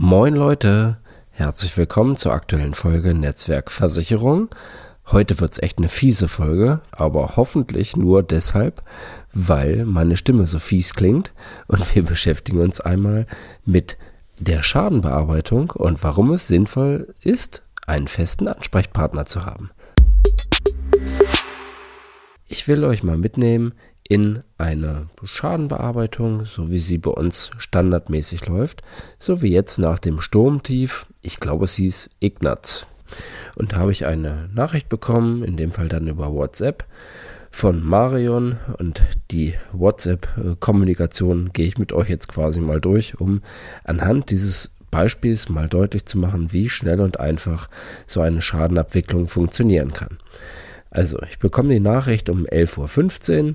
Moin Leute, herzlich willkommen zur aktuellen Folge Netzwerkversicherung. Heute wird's echt eine fiese Folge, aber hoffentlich nur deshalb, weil meine Stimme so fies klingt und wir beschäftigen uns einmal mit der Schadenbearbeitung und warum es sinnvoll ist, einen festen Ansprechpartner zu haben. Ich will euch mal mitnehmen in eine Schadenbearbeitung, so wie sie bei uns standardmäßig läuft, so wie jetzt nach dem Sturmtief, ich glaube es hieß Ignaz. Und da habe ich eine Nachricht bekommen, in dem Fall dann über WhatsApp von Marion und die WhatsApp-Kommunikation gehe ich mit euch jetzt quasi mal durch, um anhand dieses Beispiels mal deutlich zu machen, wie schnell und einfach so eine Schadenabwicklung funktionieren kann. Also, ich bekomme die Nachricht um 11.15 Uhr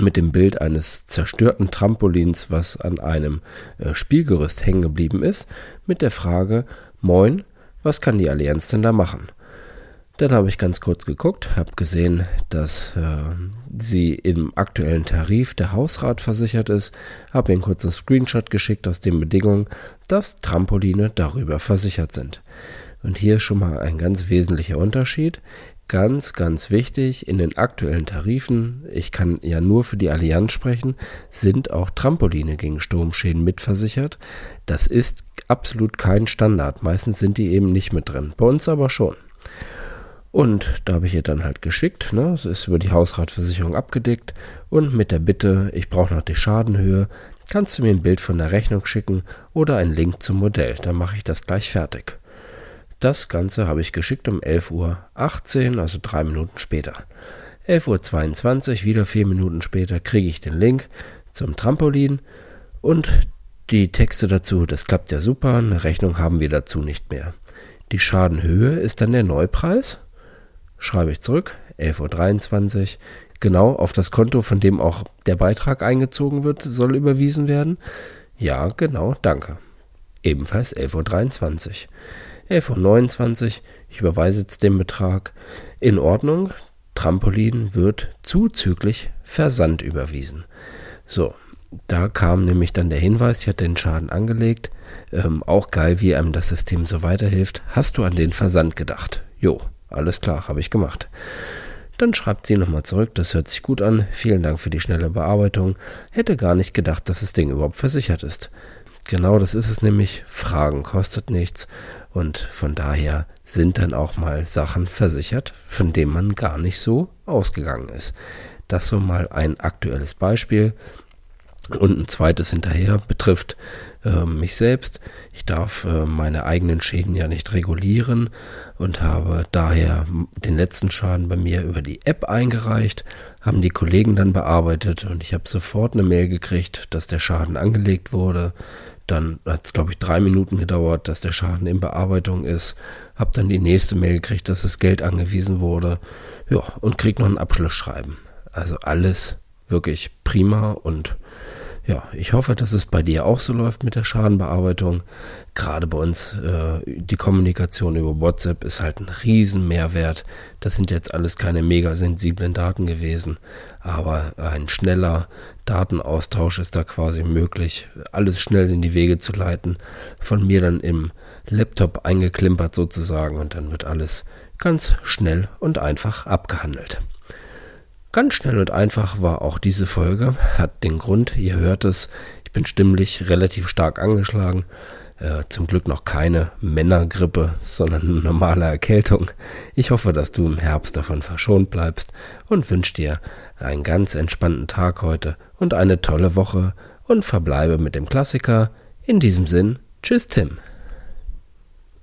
mit dem Bild eines zerstörten Trampolins, was an einem äh, Spielgerüst hängen geblieben ist, mit der Frage, Moin, was kann die Allianz denn da machen? Dann habe ich ganz kurz geguckt, habe gesehen, dass äh, sie im aktuellen Tarif der Hausrat versichert ist, habe ihr einen kurzen Screenshot geschickt aus den Bedingungen, dass Trampoline darüber versichert sind. Und hier schon mal ein ganz wesentlicher Unterschied. Ganz, ganz wichtig, in den aktuellen Tarifen, ich kann ja nur für die Allianz sprechen, sind auch Trampoline gegen Sturmschäden mitversichert. Das ist absolut kein Standard. Meistens sind die eben nicht mit drin. Bei uns aber schon. Und da habe ich ihr dann halt geschickt, ne? es ist über die Hausratversicherung abgedeckt und mit der Bitte, ich brauche noch die Schadenhöhe, kannst du mir ein Bild von der Rechnung schicken oder einen Link zum Modell, dann mache ich das gleich fertig. Das Ganze habe ich geschickt um 11.18 Uhr, also drei Minuten später. 11.22 Uhr, wieder vier Minuten später, kriege ich den Link zum Trampolin und die Texte dazu. Das klappt ja super, eine Rechnung haben wir dazu nicht mehr. Die Schadenhöhe ist dann der Neupreis. Schreibe ich zurück, 11.23 Uhr. Genau auf das Konto, von dem auch der Beitrag eingezogen wird, soll überwiesen werden. Ja, genau, danke. Ebenfalls 11.23 Uhr. 11.29 Uhr, ich überweise jetzt den Betrag. In Ordnung, Trampolin wird zuzüglich Versand überwiesen. So, da kam nämlich dann der Hinweis, ich hatte den Schaden angelegt. Ähm, auch geil, wie einem das System so weiterhilft. Hast du an den Versand gedacht? Jo, alles klar, habe ich gemacht. Dann schreibt sie nochmal zurück, das hört sich gut an. Vielen Dank für die schnelle Bearbeitung. Hätte gar nicht gedacht, dass das Ding überhaupt versichert ist. Genau das ist es nämlich. Fragen kostet nichts und von daher sind dann auch mal Sachen versichert, von denen man gar nicht so ausgegangen ist. Das so mal ein aktuelles Beispiel. Und ein zweites hinterher betrifft äh, mich selbst. Ich darf äh, meine eigenen Schäden ja nicht regulieren und habe daher den letzten Schaden bei mir über die App eingereicht, haben die Kollegen dann bearbeitet und ich habe sofort eine Mail gekriegt, dass der Schaden angelegt wurde. Dann hat es, glaube ich, drei Minuten gedauert, dass der Schaden in Bearbeitung ist. Hab dann die nächste Mail gekriegt, dass das Geld angewiesen wurde. Ja, und krieg noch ein Abschlussschreiben. Also alles wirklich prima und ja, ich hoffe, dass es bei dir auch so läuft mit der Schadenbearbeitung. Gerade bei uns, äh, die Kommunikation über WhatsApp ist halt ein riesen Mehrwert. Das sind jetzt alles keine mega sensiblen Daten gewesen, aber ein schneller Datenaustausch ist da quasi möglich, alles schnell in die Wege zu leiten, von mir dann im Laptop eingeklimpert sozusagen und dann wird alles ganz schnell und einfach abgehandelt. Ganz schnell und einfach war auch diese Folge, hat den Grund, ihr hört es, ich bin stimmlich relativ stark angeschlagen. Äh, zum Glück noch keine Männergrippe, sondern eine normale Erkältung. Ich hoffe, dass du im Herbst davon verschont bleibst und wünsche dir einen ganz entspannten Tag heute und eine tolle Woche und verbleibe mit dem Klassiker. In diesem Sinn, tschüss Tim.